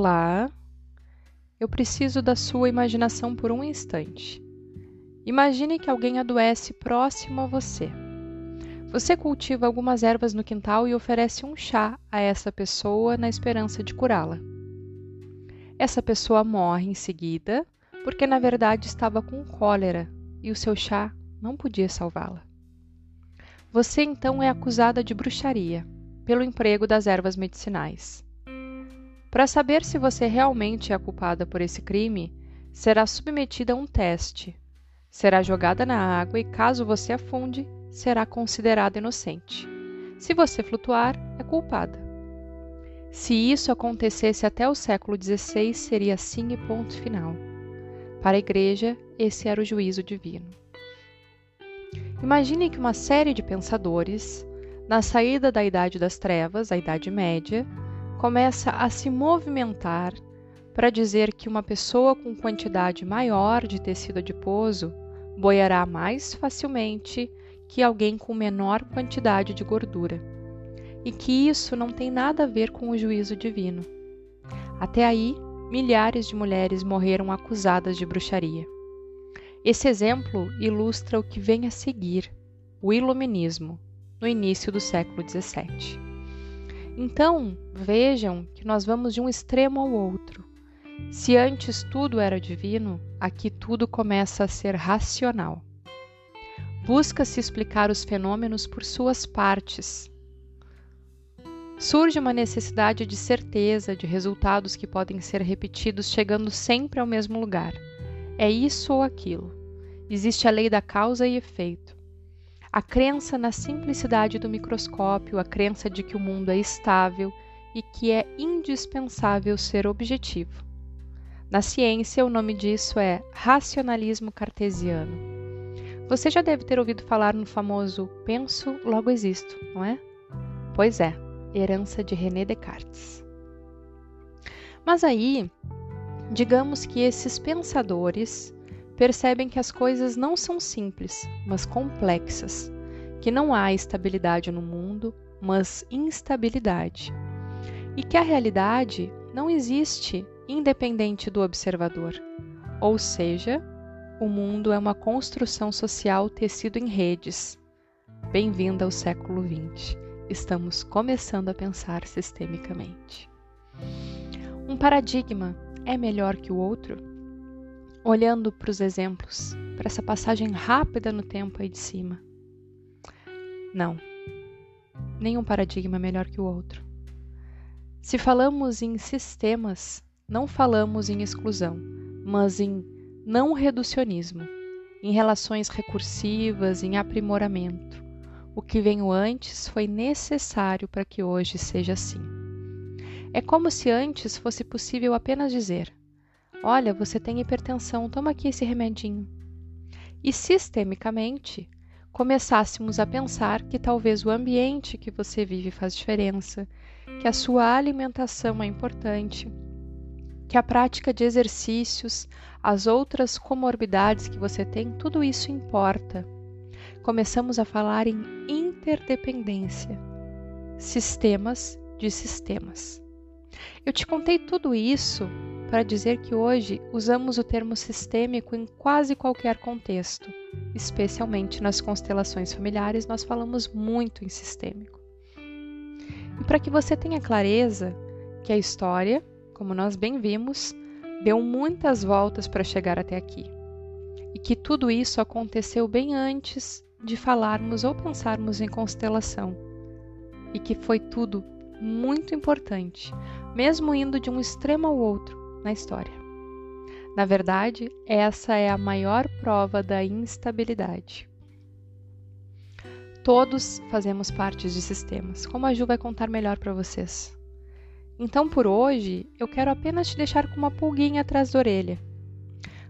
Olá, eu preciso da sua imaginação por um instante. Imagine que alguém adoece próximo a você. Você cultiva algumas ervas no quintal e oferece um chá a essa pessoa na esperança de curá-la. Essa pessoa morre em seguida porque, na verdade, estava com cólera e o seu chá não podia salvá-la. Você então é acusada de bruxaria pelo emprego das ervas medicinais. Para saber se você realmente é culpada por esse crime, será submetida a um teste. Será jogada na água e, caso você afunde, será considerada inocente. Se você flutuar, é culpada. Se isso acontecesse até o século XVI, seria sim e ponto final. Para a Igreja, esse era o juízo divino. Imagine que uma série de pensadores, na saída da Idade das Trevas, a Idade Média, começa a se movimentar para dizer que uma pessoa com quantidade maior de tecido adiposo boiará mais facilmente que alguém com menor quantidade de gordura, e que isso não tem nada a ver com o juízo divino. Até aí, milhares de mulheres morreram acusadas de bruxaria. Esse exemplo ilustra o que vem a seguir, o Iluminismo, no início do século XVII. Então, vejam que nós vamos de um extremo ao outro. Se antes tudo era divino, aqui tudo começa a ser racional. Busca-se explicar os fenômenos por suas partes. Surge uma necessidade de certeza de resultados que podem ser repetidos, chegando sempre ao mesmo lugar. É isso ou aquilo. Existe a lei da causa e efeito. A crença na simplicidade do microscópio, a crença de que o mundo é estável e que é indispensável ser objetivo. Na ciência, o nome disso é racionalismo cartesiano. Você já deve ter ouvido falar no famoso penso, logo existo, não é? Pois é, herança de René Descartes. Mas aí, digamos que esses pensadores percebem que as coisas não são simples, mas complexas, que não há estabilidade no mundo, mas instabilidade, e que a realidade não existe independente do observador, ou seja, o mundo é uma construção social tecido em redes. Bem-vinda ao século XX. Estamos começando a pensar sistemicamente. Um paradigma é melhor que o outro? Olhando para os exemplos, para essa passagem rápida no tempo aí de cima. Não, nenhum paradigma é melhor que o outro. Se falamos em sistemas, não falamos em exclusão, mas em não reducionismo, em relações recursivas, em aprimoramento. O que veio antes foi necessário para que hoje seja assim. É como se antes fosse possível apenas dizer: Olha, você tem hipertensão, toma aqui esse remedinho. E sistemicamente começássemos a pensar que talvez o ambiente que você vive faz diferença, que a sua alimentação é importante, que a prática de exercícios, as outras comorbidades que você tem, tudo isso importa. Começamos a falar em interdependência, sistemas de sistemas. Eu te contei tudo isso para dizer que hoje usamos o termo sistêmico em quase qualquer contexto, especialmente nas constelações familiares, nós falamos muito em sistêmico. E para que você tenha clareza que a história, como nós bem vimos, deu muitas voltas para chegar até aqui. E que tudo isso aconteceu bem antes de falarmos ou pensarmos em constelação. E que foi tudo muito importante, mesmo indo de um extremo ao outro, na história. Na verdade, essa é a maior prova da instabilidade. Todos fazemos parte de sistemas, como a Ju vai contar melhor para vocês. Então, por hoje, eu quero apenas te deixar com uma pulguinha atrás da orelha.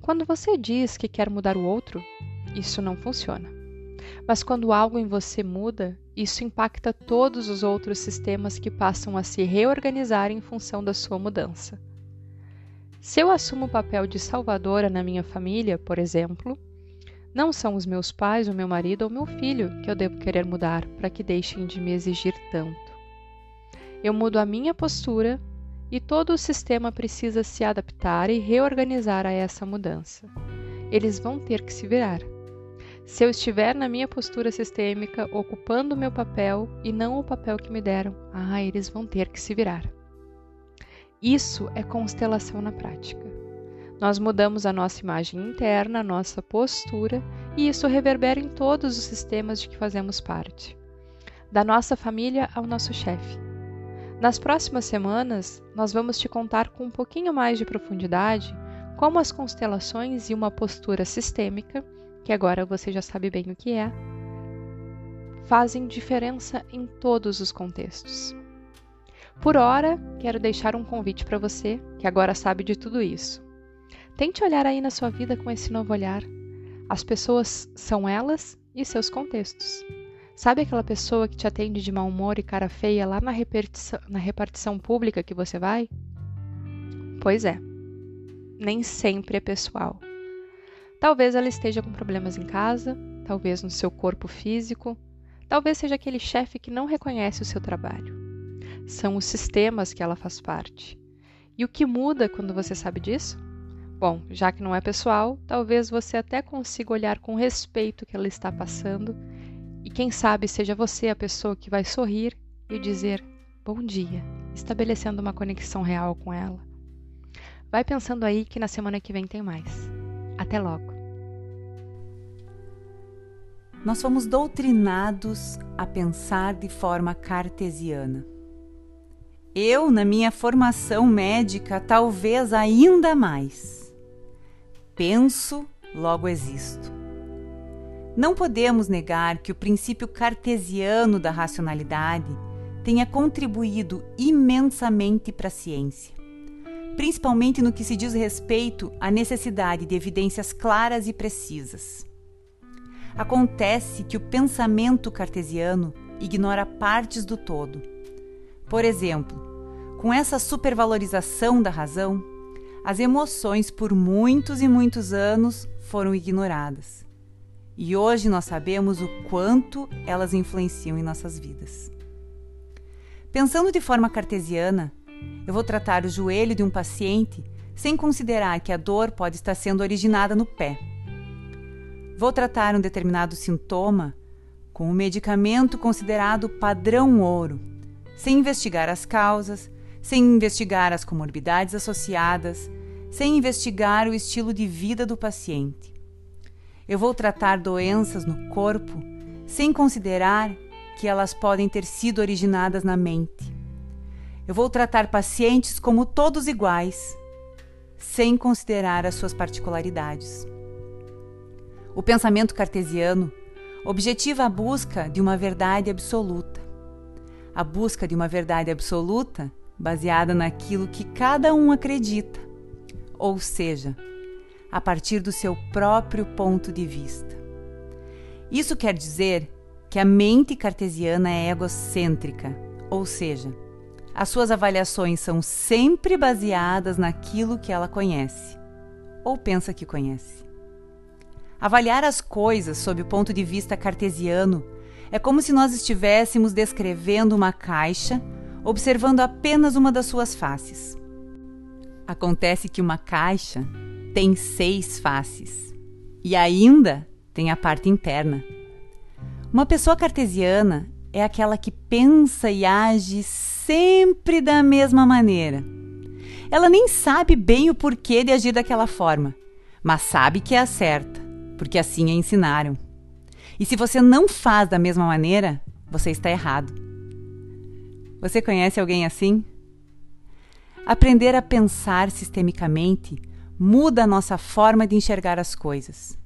Quando você diz que quer mudar o outro, isso não funciona. Mas quando algo em você muda, isso impacta todos os outros sistemas que passam a se reorganizar em função da sua mudança. Se eu assumo o papel de salvadora na minha família, por exemplo, não são os meus pais, o meu marido ou meu filho que eu devo querer mudar para que deixem de me exigir tanto. Eu mudo a minha postura e todo o sistema precisa se adaptar e reorganizar a essa mudança. Eles vão ter que se virar. Se eu estiver na minha postura sistêmica, ocupando o meu papel e não o papel que me deram, ah, eles vão ter que se virar. Isso é constelação na prática. Nós mudamos a nossa imagem interna, a nossa postura, e isso reverbera em todos os sistemas de que fazemos parte, da nossa família ao nosso chefe nas próximas semanas, nós vamos te contar com um pouquinho mais de profundidade como as constelações e uma postura sistêmica, que agora você já sabe bem o que é, fazem diferença em todos os contextos. Por hora, quero deixar um convite para você, que agora sabe de tudo isso. Tente olhar aí na sua vida com esse novo olhar. As pessoas são elas e seus contextos. Sabe aquela pessoa que te atende de mau humor e cara feia lá na repartição, na repartição pública que você vai? Pois é, nem sempre é pessoal. Talvez ela esteja com problemas em casa, talvez no seu corpo físico, talvez seja aquele chefe que não reconhece o seu trabalho. São os sistemas que ela faz parte. E o que muda quando você sabe disso? Bom, já que não é pessoal, talvez você até consiga olhar com respeito o que ela está passando e quem sabe seja você a pessoa que vai sorrir e dizer bom dia, estabelecendo uma conexão real com ela. Vai pensando aí que na semana que vem tem mais. Até logo! Nós fomos doutrinados a pensar de forma cartesiana. Eu, na minha formação médica, talvez ainda mais. Penso, logo existo. Não podemos negar que o princípio cartesiano da racionalidade tenha contribuído imensamente para a ciência, principalmente no que se diz respeito à necessidade de evidências claras e precisas. Acontece que o pensamento cartesiano ignora partes do todo. Por exemplo, com essa supervalorização da razão, as emoções por muitos e muitos anos foram ignoradas e hoje nós sabemos o quanto elas influenciam em nossas vidas. Pensando de forma cartesiana, eu vou tratar o joelho de um paciente sem considerar que a dor pode estar sendo originada no pé. Vou tratar um determinado sintoma com um medicamento considerado padrão ouro, sem investigar as causas, sem investigar as comorbidades associadas, sem investigar o estilo de vida do paciente. Eu vou tratar doenças no corpo sem considerar que elas podem ter sido originadas na mente. Eu vou tratar pacientes como todos iguais, sem considerar as suas particularidades. O pensamento cartesiano objetiva a busca de uma verdade absoluta. A busca de uma verdade absoluta baseada naquilo que cada um acredita, ou seja, a partir do seu próprio ponto de vista. Isso quer dizer que a mente cartesiana é egocêntrica, ou seja, as suas avaliações são sempre baseadas naquilo que ela conhece ou pensa que conhece. Avaliar as coisas sob o ponto de vista cartesiano é como se nós estivéssemos descrevendo uma caixa, observando apenas uma das suas faces. Acontece que uma caixa tem seis faces e ainda tem a parte interna. Uma pessoa cartesiana é aquela que pensa e age sempre da mesma maneira. Ela nem sabe bem o porquê de agir daquela forma, mas sabe que é a certa, porque assim a ensinaram. E se você não faz da mesma maneira, você está errado. Você conhece alguém assim? Aprender a pensar sistemicamente muda a nossa forma de enxergar as coisas.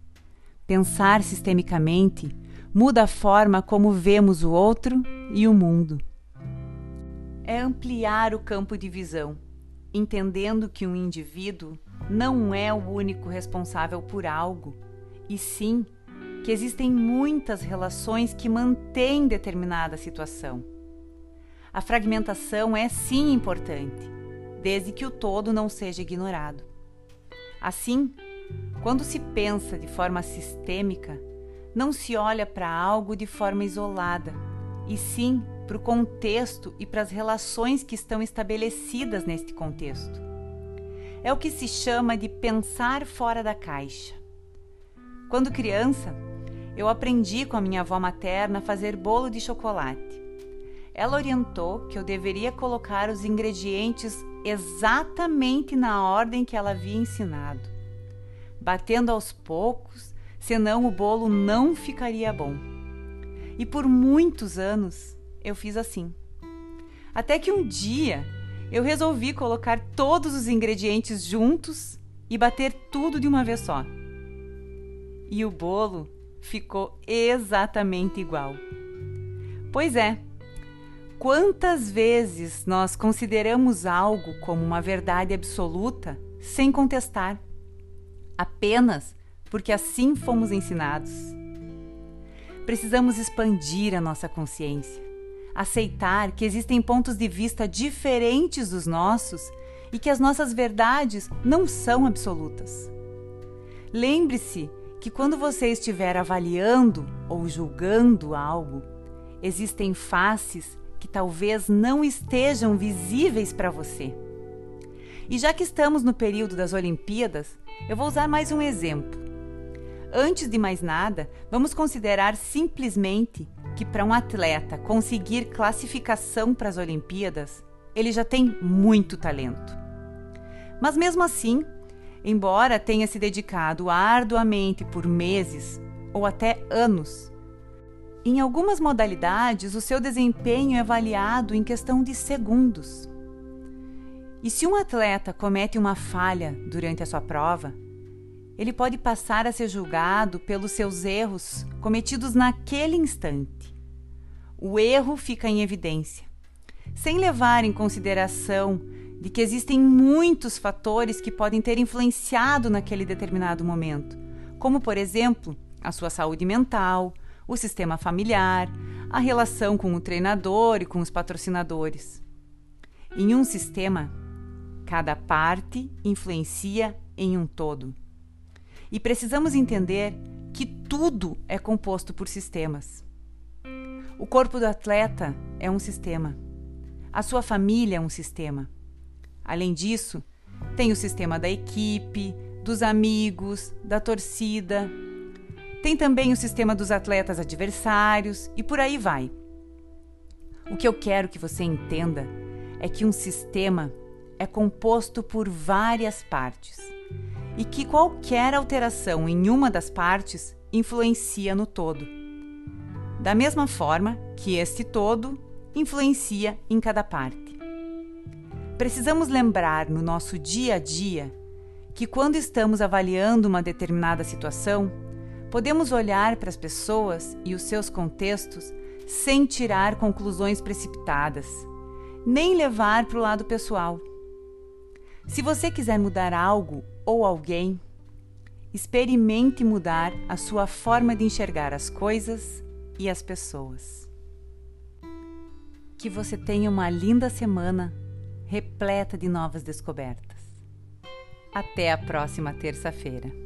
Pensar sistemicamente muda a forma como vemos o outro e o mundo. É ampliar o campo de visão, entendendo que um indivíduo não é o único responsável por algo, e sim que existem muitas relações que mantêm determinada situação. A fragmentação é sim importante, desde que o todo não seja ignorado. Assim, quando se pensa de forma sistêmica, não se olha para algo de forma isolada, e sim para o contexto e para as relações que estão estabelecidas neste contexto. É o que se chama de pensar fora da caixa. Quando criança, eu aprendi com a minha avó materna a fazer bolo de chocolate. Ela orientou que eu deveria colocar os ingredientes exatamente na ordem que ela havia ensinado, batendo aos poucos, senão o bolo não ficaria bom. E por muitos anos eu fiz assim. Até que um dia eu resolvi colocar todos os ingredientes juntos e bater tudo de uma vez só. E o bolo ficou exatamente igual. Pois é, quantas vezes nós consideramos algo como uma verdade absoluta sem contestar, apenas porque assim fomos ensinados? Precisamos expandir a nossa consciência, aceitar que existem pontos de vista diferentes dos nossos e que as nossas verdades não são absolutas. Lembre-se que quando você estiver avaliando ou julgando algo, existem faces que talvez não estejam visíveis para você. E já que estamos no período das Olimpíadas, eu vou usar mais um exemplo. Antes de mais nada, vamos considerar simplesmente que para um atleta conseguir classificação para as Olimpíadas, ele já tem muito talento. Mas mesmo assim, embora tenha se dedicado arduamente por meses ou até anos. Em algumas modalidades, o seu desempenho é avaliado em questão de segundos. E se um atleta comete uma falha durante a sua prova, ele pode passar a ser julgado pelos seus erros cometidos naquele instante. O erro fica em evidência, sem levar em consideração de que existem muitos fatores que podem ter influenciado naquele determinado momento, como, por exemplo, a sua saúde mental, o sistema familiar, a relação com o treinador e com os patrocinadores. Em um sistema, cada parte influencia em um todo. E precisamos entender que tudo é composto por sistemas. O corpo do atleta é um sistema. A sua família é um sistema. Além disso, tem o sistema da equipe, dos amigos, da torcida. Tem também o sistema dos atletas adversários e por aí vai. O que eu quero que você entenda é que um sistema é composto por várias partes e que qualquer alteração em uma das partes influencia no todo. Da mesma forma que este todo influencia em cada parte. Precisamos lembrar no nosso dia a dia que, quando estamos avaliando uma determinada situação, podemos olhar para as pessoas e os seus contextos sem tirar conclusões precipitadas, nem levar para o lado pessoal. Se você quiser mudar algo ou alguém, experimente mudar a sua forma de enxergar as coisas e as pessoas. Que você tenha uma linda semana repleta de novas descobertas. Até a próxima terça-feira.